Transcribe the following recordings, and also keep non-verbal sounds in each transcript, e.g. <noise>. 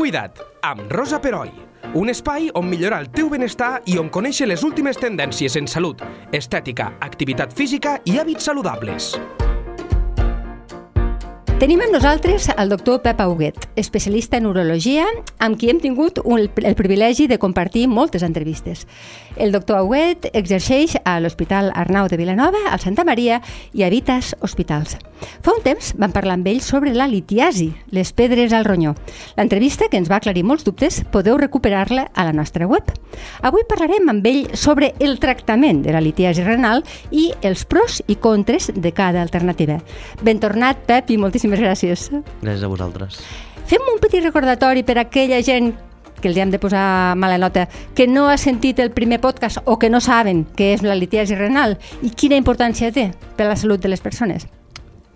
Cuida't, amb Rosa Peroi. Un espai on millorar el teu benestar i on conèixer les últimes tendències en salut, estètica, activitat física i hàbits saludables. Tenim amb nosaltres el doctor Pep Auguet, especialista en urologia, amb qui hem tingut un, el privilegi de compartir moltes entrevistes. El doctor Auguet exerceix a l'Hospital Arnau de Vilanova, al Santa Maria i a Vitas Hospitals. Fa un temps vam parlar amb ell sobre la litiasi, les pedres al ronyó. L'entrevista, que ens va aclarir molts dubtes, podeu recuperar-la a la nostra web. Avui parlarem amb ell sobre el tractament de la litiasi renal i els pros i contres de cada alternativa. Ben tornat, Pep, i moltíssimes gràcies. Gràcies a vosaltres. Fem un petit recordatori per a aquella gent que els hem de posar mala nota, que no ha sentit el primer podcast o que no saben què és la litiasi renal i quina importància té per a la salut de les persones.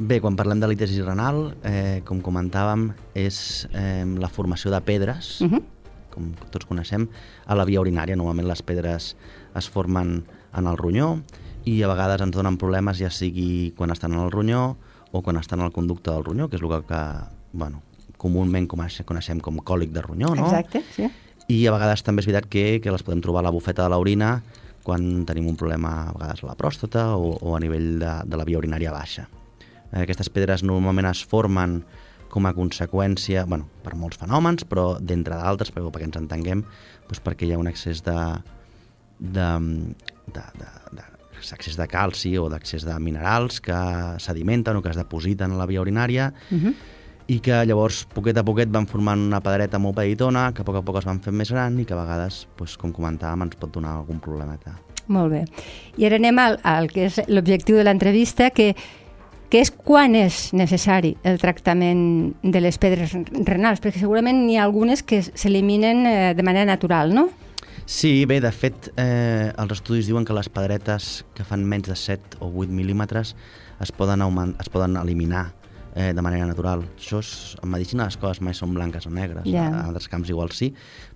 Bé, quan parlem de litiasi renal, eh, com comentàvem, és eh, la formació de pedres, uh -huh. com tots coneixem, a la via urinària. Normalment les pedres es formen en el ronyó i a vegades ens donen problemes ja sigui quan estan en el ronyó o quan estan al conducte del ronyó, que és el que, que bueno, comúment coneixem com còlic de ronyó, no? Exacte, sí. I a vegades també és veritat que, que les podem trobar a la bufeta de l'orina quan tenim un problema a vegades a la pròstata o, o a nivell de, de la via urinària baixa. Eh, aquestes pedres normalment es formen com a conseqüència, bueno, per molts fenòmens, però d'entre d'altres, perquè, perquè ens entenguem, doncs perquè hi ha un excés de, de, de, de, de excés de calci o d'accés de minerals que sedimenten o que es depositen a la via urinària uh -huh. i que llavors, poquet a poquet, van formant una pedreta molt petitona, que a poc a poc es van fent més gran i que a vegades, doncs, com comentàvem, ens pot donar algun problemeta. Molt bé. I ara anem al, al que és l'objectiu de l'entrevista, que que és quan és necessari el tractament de les pedres renals, perquè segurament n'hi ha algunes que s'eliminen eh, de manera natural, no? Sí, bé, de fet, eh, els estudis diuen que les pedretes que fan menys de 7 o 8 mil·límetres es poden, es poden eliminar eh, de manera natural. Això és, en medicina les coses mai són blanques o negres, yeah. en altres camps igual sí,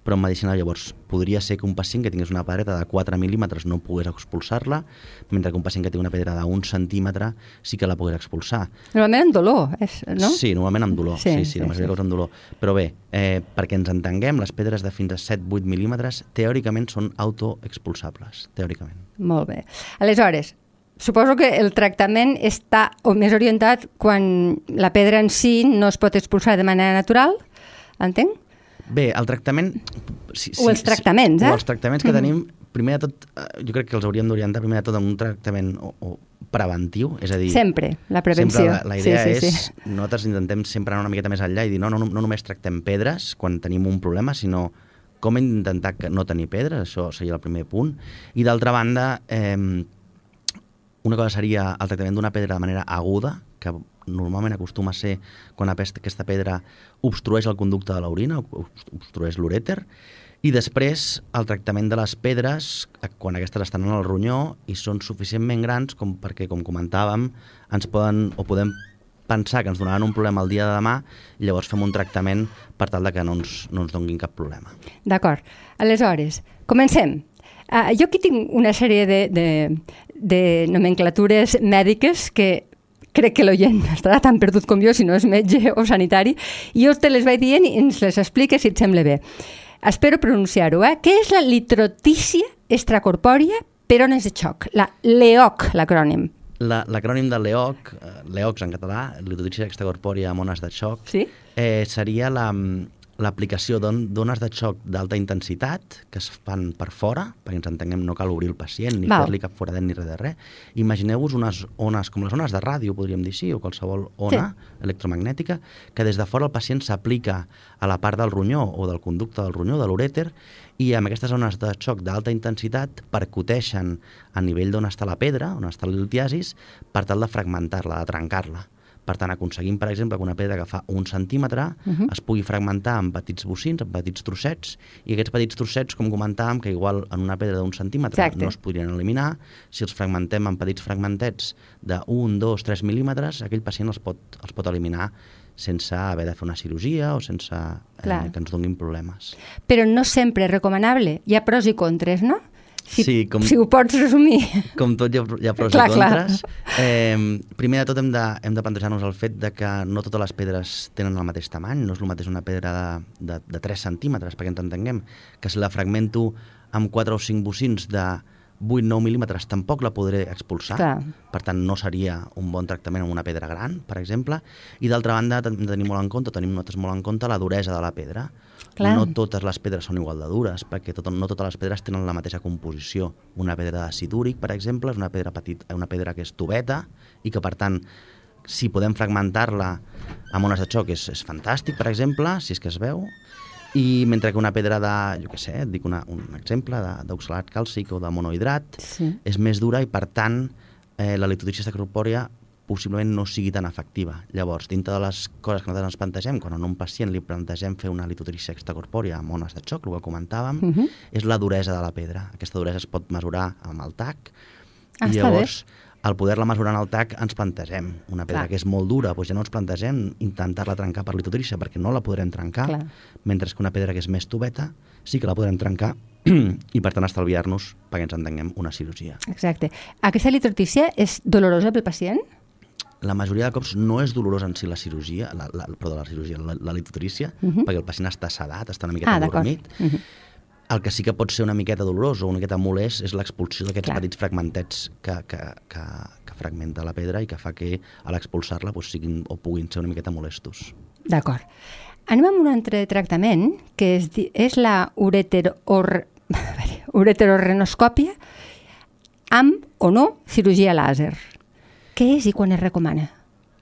però en medicina llavors podria ser que un pacient que tingués una pedreta de 4 mil·límetres no pogués expulsar-la, mentre que un pacient que tingui una pedra d'un centímetre sí que la pogués expulsar. Normalment amb dolor, és, no? Sí, normalment amb dolor, sí, sí, sí, sí, sí. amb dolor. Però bé, eh, perquè ens entenguem, les pedres de fins a 7-8 mil·límetres teòricament són autoexpulsables, teòricament. Molt bé. Aleshores, Suposo que el tractament està o més orientat quan la pedra en si no es pot expulsar de manera natural, entenc? Bé, el tractament... Si, o els tractaments, eh? O els tractaments que mm -hmm. tenim, primer de tot, eh, jo crec que els hauríem d'orientar primer de tot en un tractament o, o preventiu, és a dir... Sempre, la prevenció. Sempre la, la idea sí, sí, és, sí. nosaltres intentem sempre anar una miqueta més enllà i dir no, no, no només tractem pedres quan tenim un problema, sinó com intentar no tenir pedres, això seria el primer punt. I d'altra banda, eh, una cosa seria el tractament d'una pedra de manera aguda, que normalment acostuma a ser quan aquesta pedra obstrueix el conducte de l'orina, obstrueix l'urèter, i després el tractament de les pedres, eh, quan aquestes estan en el ronyó i són suficientment grans com perquè, com comentàvem, ens poden o podem pensar que ens donaran un problema el dia de demà i llavors fem un tractament per tal de que no ens, no ens donguin cap problema. D'acord. Aleshores, comencem. Uh, jo aquí tinc una sèrie de, de, de nomenclatures mèdiques que crec que l'oient estarà tan perdut com jo si no és metge o sanitari, i jo te les vaig dient i ens les expliques si et sembla bé. Espero pronunciar-ho, eh? Què és la litrotícia extracorpòria per ones de xoc? La LEOC, l'acrònim. L'acrònim de LEOC, eh, LEOC en català, litrotícia extracorpòria amb ones de xoc, sí? eh, seria la, l'aplicació d'ones de xoc d'alta intensitat que es fan per fora, perquè ens entenguem, no cal obrir el pacient ni fer-li cap foradet ni res de res. Imagineu-vos unes ones com les ones de ràdio, podríem dir sí, o qualsevol ona sí. electromagnètica, que des de fora el pacient s'aplica a la part del ronyó o del conducte del ronyó, de l'urèter, i amb aquestes ones de xoc d'alta intensitat percuteixen a nivell d'on està la pedra, on està el litiasis, per tal de fragmentar-la, de trencar-la. Per tant, aconseguim, per exemple, que una pedra que fa un centímetre uh -huh. es pugui fragmentar en petits bocins, en petits trossets, i aquests petits trossets, com comentàvem, que igual en una pedra d'un centímetre Exacte. no es podrien eliminar, si els fragmentem en petits fragmentets de 1, 2, 3 mil·límetres, aquell pacient els pot, els pot eliminar sense haver de fer una cirurgia o sense eh, que ens donin problemes. Però no sempre és recomanable. Hi ha pros i contres, no? Si, Sí, com- si ho pots resumir. Com tot hi ha, hi ha pros Clar, i clar. contres. Eh, primer de tot hem de, hem de plantejar-nos el fet de que no totes les pedres tenen el mateix tamany, no és el mateix una pedra de, de, de 3 centímetres, perquè ens entenguem, que si la fragmento amb 4 o 5 bocins de 8-9 mil·límetres tampoc la podré expulsar, Clar. per tant no seria un bon tractament amb una pedra gran, per exemple, i d'altra banda hem de tenir molt en compte, tenim nosaltres molt en compte la duresa de la pedra. Clar. No totes les pedres són igual de dures, perquè tot, no totes les pedres tenen la mateixa composició. Una pedra de sidúric, per exemple, és una pedra, petit, una pedra que és tubeta i que, per tant, si podem fragmentar-la amb ones de xoc és, és fantàstic, per exemple, si és que es veu, i mentre que una pedra de, jo què sé, et dic una, un exemple d'oxalat càlcic o de monohidrat, Sí. és més dura i, per tant, eh, la litotrícia extracorpòrea possiblement no sigui tan efectiva. Llavors, dintre de les coses que nosaltres ens plantegem, quan a un pacient li plantegem fer una litotrícia extracorpòrea amb ones de xoc, el que comentàvem, uh Mhm. -huh. és la duresa de la pedra. Aquesta duresa es pot mesurar amb el TAC, Ah, i llavors, al poder-la mesurar en el TAC, ens plantegem una pedra Clar. que és molt dura, doncs ja no ens plantegem intentar-la trencar per litotrícia, perquè no la podrem trencar, Clar. mentre que una pedra que és més tubeta sí que la podrem trencar i, per tant, estalviar-nos, perquè ens entenguem, una cirurgia. Exacte. Aquesta litrotícia és dolorosa pel pacient? la majoria de cops no és dolorosa en si la cirurgia, la, la, perdó, la cirurgia, la, la litotrícia, uh. -huh. perquè el pacient està sedat, està una miqueta Ah, adormit. Mhm. El que sí que pot ser una miqueta dolorós o una miqueta molest és l'expulsió d'aquests petits fragmentets que, que, que, que fragmenta la pedra i que fa que a l'expulsar-la doncs, siguin o puguin ser una miqueta molestos. D'acord. Anem amb un altre tractament, que és, és la ureteror... <laughs> a veure, ureterorenoscòpia amb o no cirurgia làser. Què és i quan es recomana?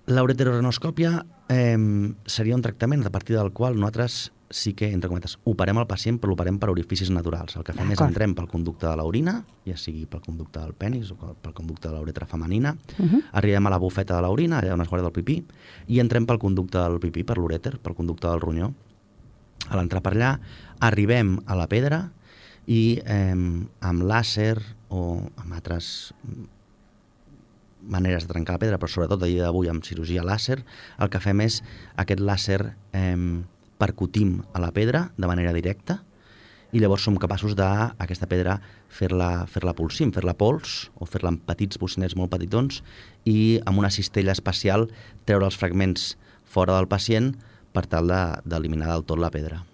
La ureterorenoscòpia eh, seria un tractament a partir del qual nosaltres sí que, entre cometes, operem el pacient, però l'operem per orificis naturals. El que fem és entrem pel conducte de l'orina, ja sigui pel conducte del penis o pel conducte de l'uretra femenina, Uh -huh. arribem a la bufeta de l'orina, allà on es guarda el pipí, i entrem pel conducte del pipí, per l'urèter, pel conducte del ronyó. A l'entrar per allà, arribem a la pedra i eh, amb làser o amb altres maneres de trencar la pedra, però sobretot a dia d'avui amb cirurgia làser, el que fem és aquest làser eh, percutim a la pedra de manera directa i llavors som capaços de aquesta pedra fer-la fer, -la, pulsim, fer-la pols o fer-la en petits bocinets molt petitons i amb una cistella especial treure els fragments fora del pacient per tal de- d'eliminar de, del tot la pedra.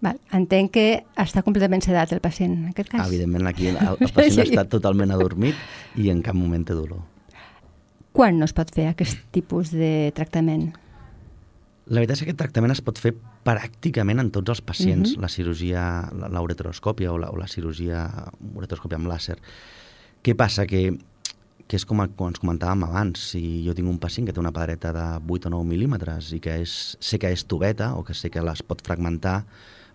Val. Entenc que està completament sedat el pacient, en aquest cas. Evidentment aquí el, el <laughs> pacient Sí. està totalment adormit i en cap moment té dolor. Quan no es pot fer aquest tipus de tractament? La veritat és que aquest tractament es pot fer pràcticament en tots els pacients, Mhm. la cirurgia, la, la ureteroscòpia o la, o la cirurgia ureteroscòpia amb làser. Què passa? Que, que és com, com ens comentàvem abans, si jo tinc un pacient que té una pedreta de 8 o 9 mil·límetres i que és, sé que és tubeta o que sé que les pot fragmentar,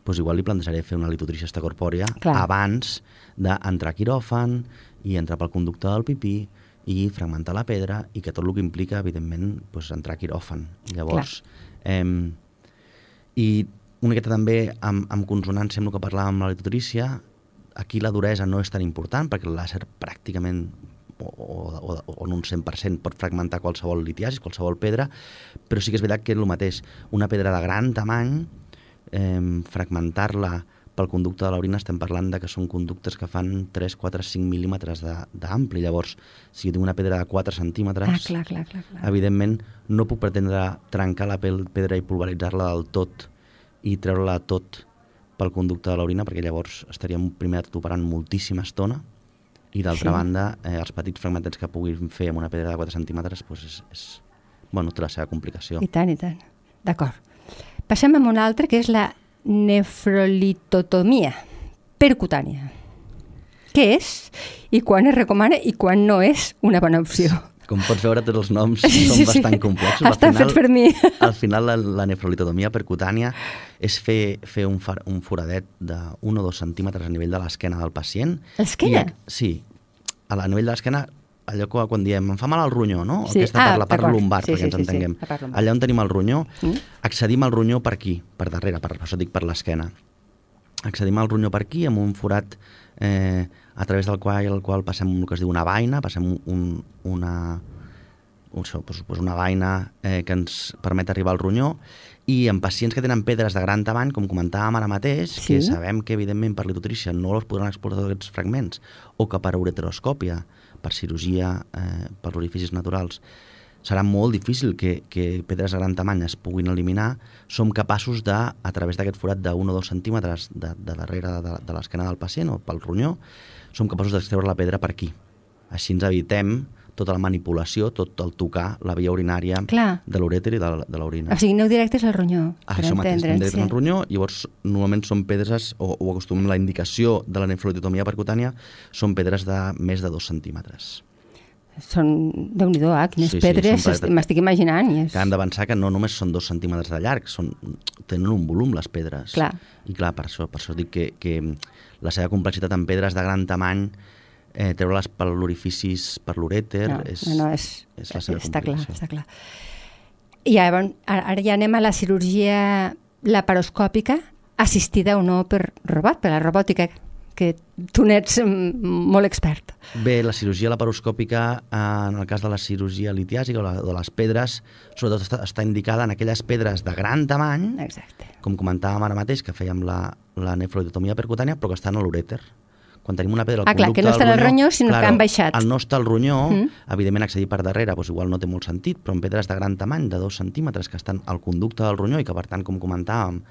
doncs igual li plantejaré fer una extracorpòrea Clar. abans d'entrar a quiròfan i entrar pel conducte del pipí i fragmentar la pedra i que tot el que implica, evidentment, doncs, entrar a quiròfan. Llavors, eh, i una miqueta també amb, amb consonància amb el que parlàvem amb la litotrícia, aquí la duresa no és tan important perquè el làser pràcticament o, o, o, en un 100% pot fragmentar qualsevol litiasis, qualsevol pedra, però sí que és veritat que és el mateix. Una pedra de gran tamany, eh, fragmentar-la pel conducte de l'orina estem parlant de que són conductes que fan 3, 4, 5 mil·límetres de- d'ampli. Llavors, si jo tinc una pedra de 4 centímetres, Ah, clar, clar, clar. clar. evidentment no puc pretendre trencar la pel- pedra i pulveritzar-la del tot i treure-la tot pel conducte de l'orina, perquè llavors estaríem primer operant moltíssima estona i d'altra Sí. banda, eh, els petits fragmentets que puguin fer amb una pedra de 4 centímetres doncs és, és, bueno, té la seva complicació. I tant, i tant. D'acord. Passem a un altre, que és la nefrolitotomia percutània. Què és i quan es recomana i quan no és una bona opció? Com pots veure, tots els noms <laughs> Sí, són sí, sí. bastant complexos. Estan fets per mi. <laughs> Al final, la, la nefrolitotomia percutània és fer, fer un, far, un foradet de 1 o 2 centímetres a nivell de l'esquena del pacient. L'esquena? Sí. A la nivell de l'esquena, allò que quan diem em fa mal el ronyó, no? Sí. Aquesta Ah, part, la part lumbar, Sí, perquè sí, ens sí, sí, entenguem. part lumbar. Allà on tenim el ronyó, Mm. accedim al ronyó per aquí, per darrere, per, per això dic per l'esquena. Accedim al ronyó per aquí amb un forat eh, a través del qual, el qual passem el que es diu una vaina, passem un, un, una, un, doncs, una vaina eh, que ens permet arribar al ronyó i en pacients que tenen pedres de gran tamany, com comentàvem ara mateix, sí. que sabem que evidentment per litotrícia no els podran explotar aquests fragments, o que per ureteroscòpia, per cirurgia, eh, per orificis naturals, serà molt difícil que, que pedres de gran tamany es puguin eliminar, som capaços de, a través d'aquest forat d'un o dos centímetres de, de darrere de, de l'esquena del pacient o pel ronyó, som capaços d'extreure la pedra per aquí. Així ens evitem tota la manipulació, tot el tocar la via urinària Clar. de l'urèter i de, de l'orina. O sigui, aneu directes al ronyó, ah, per Això mateix, anem directes sí. al ronyó, llavors normalment són pedres, o, o acostumem la indicació de la nefrolitotomia percutània, són pedres de més de dos centímetres són, déu nhi eh? quines sí, pedres sí, m'estic imaginant. I és... Que hem d'avançar que no només són dos centímetres de llarg, són, tenen un volum les pedres. Clar. I clar, per això, per això dic que, que la seva complexitat en pedres de gran tamany eh, treure-les per l'orificis, per l'urèter, no, és, no, és, és la seva està clar, està clar. I ara, ara ja anem a la cirurgia laparoscòpica assistida o no per robot, per la robòtica que tu n'ets molt expert. Bé, la cirurgia laparoscòpica, en el cas de la cirurgia litiàsica o la, de les pedres, sobretot està, està indicada en aquelles pedres de gran tamany, Exacte. com comentàvem ara mateix, que fèiem la, la nefroidotomia percutània, però que estan a l'urèter quan tenim una pedra al ah, clar, que no està al ronyó, sinó claro, que han baixat. Al no estar al ronyó, mm. evidentment accedir per darrere doncs igual no té molt sentit, però en pedres de gran tamany, de dos centímetres, que estan al conducte del ronyó i que, per tant, com comentàvem,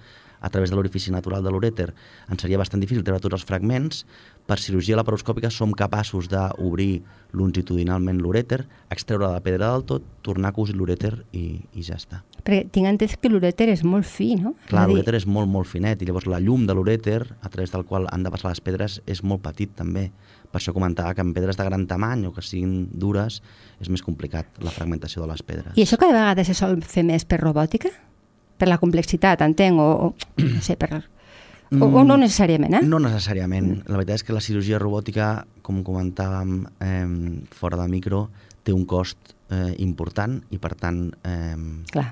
a través de l'orifici natural de l'urèter ens seria bastant difícil treure tots els fragments. Per cirurgia laparoscòpica som capaços d'obrir longitudinalment l'urèter, extreure la pedra del tot, tornar a cosir l'urèter i, i ja està. Perquè tinc entès que l'urèter és molt fi, no? Clar, l'urèter és molt, molt finet i llavors la llum de l'urèter, a través del qual han de passar les pedres, és molt petit també. Per això comentava que en pedres de gran tamany o que siguin dures és més complicat la fragmentació de les pedres. I això cada vegada se sol fer més per robòtica? per la complexitat, entenc, o, o no sé, per... O, o no mm, necessàriament, eh? No necessàriament. La veritat és que la cirurgia robòtica, com comentàvem eh, fora de micro, té un cost eh, important i, per tant, eh, Clar.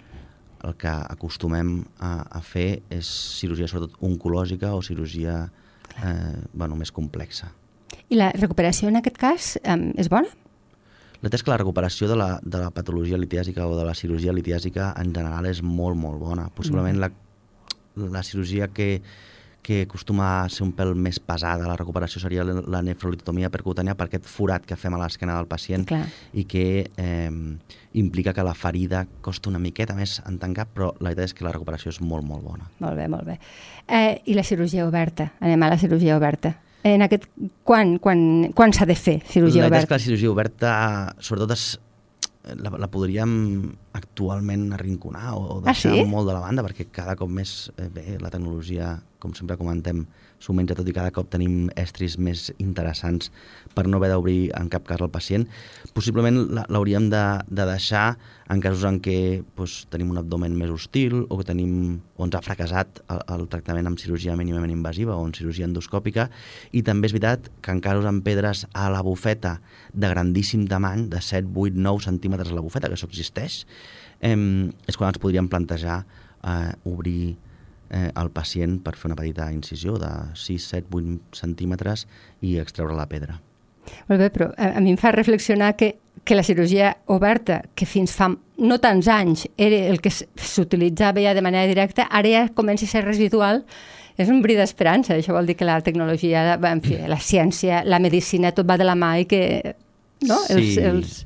el que acostumem a, a fer és cirurgia sobretot oncològica o cirurgia eh, bueno, més complexa. I la recuperació en aquest cas eh, és bona? La veritat és que la recuperació de la, de la patologia litiàsica o de la cirurgia litiàsica en general és molt, molt bona. Possiblement la, la cirurgia que, que acostuma a ser un pèl més pesada, la recuperació seria la nefrolitotomia percutània per aquest forat que fem a l'esquena del pacient Clar. i que eh, implica que la ferida costa una miqueta més en tancar, però la veritat és que la recuperació és molt, molt bona. Molt bé, molt bé. Eh, I la cirurgia oberta? Anem a la cirurgia oberta en aquest, quan, quan, quan s'ha de fer cirurgia la oberta? és que la cirurgia oberta, sobretot, es, la, la podríem actualment arrinconar o deixar ah, sí? molt de la banda, perquè cada cop més, eh, bé, la tecnologia, com sempre comentem, s'ho menja tot i cada cop tenim estris més interessants per no haver d'obrir en cap cas el pacient. Possiblement l'hauríem de, de deixar en casos en què doncs, tenim un abdomen més hostil o que tenim, o ens ha fracassat el, el tractament amb cirurgia mínimament invasiva o en cirurgia endoscòpica i també és veritat que en casos amb pedres a la bufeta de grandíssim tamany, de 7, 8, 9 centímetres a la bufeta, que això existeix, eh, és quan ens podríem plantejar eh, obrir eh, al pacient per fer una petita incisió de 6, 7, 8 centímetres i extreure la pedra. Molt bé, però a, a mi em fa reflexionar que, que la cirurgia oberta, que fins fa no tants anys era el que s'utilitzava ja de manera directa, ara ja comença a ser residual, és un bri d'esperança. Això vol dir que la tecnologia, en fi, la ciència, la medicina, tot va de la mà i que no? Sí. Els, els...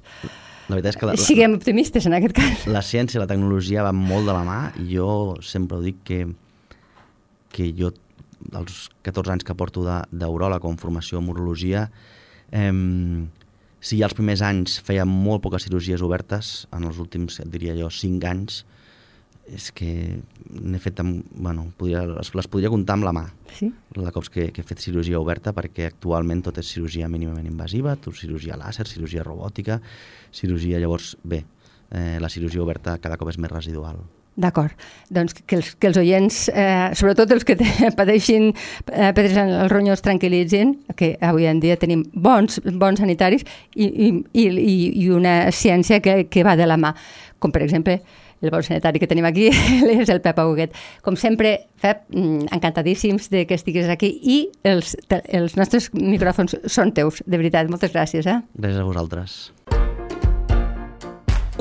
La veritat és que la, Siguem optimistes en aquest cas. La ciència i la tecnologia van molt de la mà jo sempre ho dic que que jo, dels 14 anys que porto d'uròleg o en formació en urologia, eh, si ja els primers anys feia molt poques cirurgies obertes, en els últims, diria jo, 5 anys, és que n'he fet amb, bueno, podria, les, les podria comptar amb la mà sí? la cops que, que he fet cirurgia oberta perquè actualment tot és cirurgia mínimament invasiva tot cirurgia làser, cirurgia robòtica cirurgia, llavors, bé eh, la cirurgia oberta cada cop és més residual D'acord. Doncs que els, que els oients, eh, sobretot els que te, <laughs> pateixin eh, pedres en els ronyons, tranquil·litzin, que avui en dia tenim bons, bons sanitaris i, i, i, i una ciència que, que va de la mà. Com, per exemple, el bon sanitari que tenim aquí <laughs> és el Pep Auguet. Com sempre, Pep, mm, encantadíssims de que estiguis aquí i els, els nostres micròfons són teus, de veritat. Moltes gràcies. Eh? Gràcies a vosaltres.